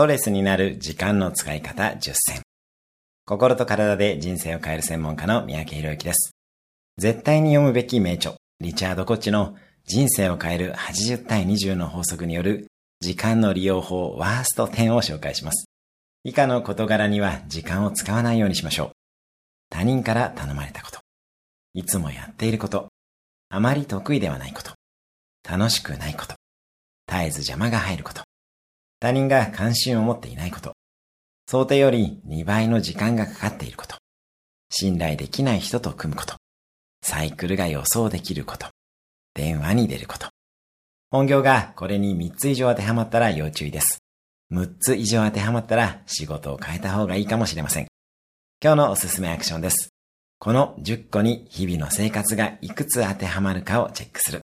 ストレスになる時間の使い方10選。心と体で人生を変える専門家の三宅博之です。絶対に読むべき名著、リチャード・コッチの人生を変える80対20の法則による時間の利用法ワースト10を紹介します。以下の事柄には時間を使わないようにしましょう。他人から頼まれたこと。いつもやっていること。あまり得意ではないこと。楽しくないこと。絶えず邪魔が入ること。他人が関心を持っていないこと。想定より2倍の時間がかかっていること。信頼できない人と組むこと。サイクルが予想できること。電話に出ること。本業がこれに3つ以上当てはまったら要注意です。6つ以上当てはまったら仕事を変えた方がいいかもしれません。今日のおすすめアクションです。この10個に日々の生活がいくつ当てはまるかをチェックする。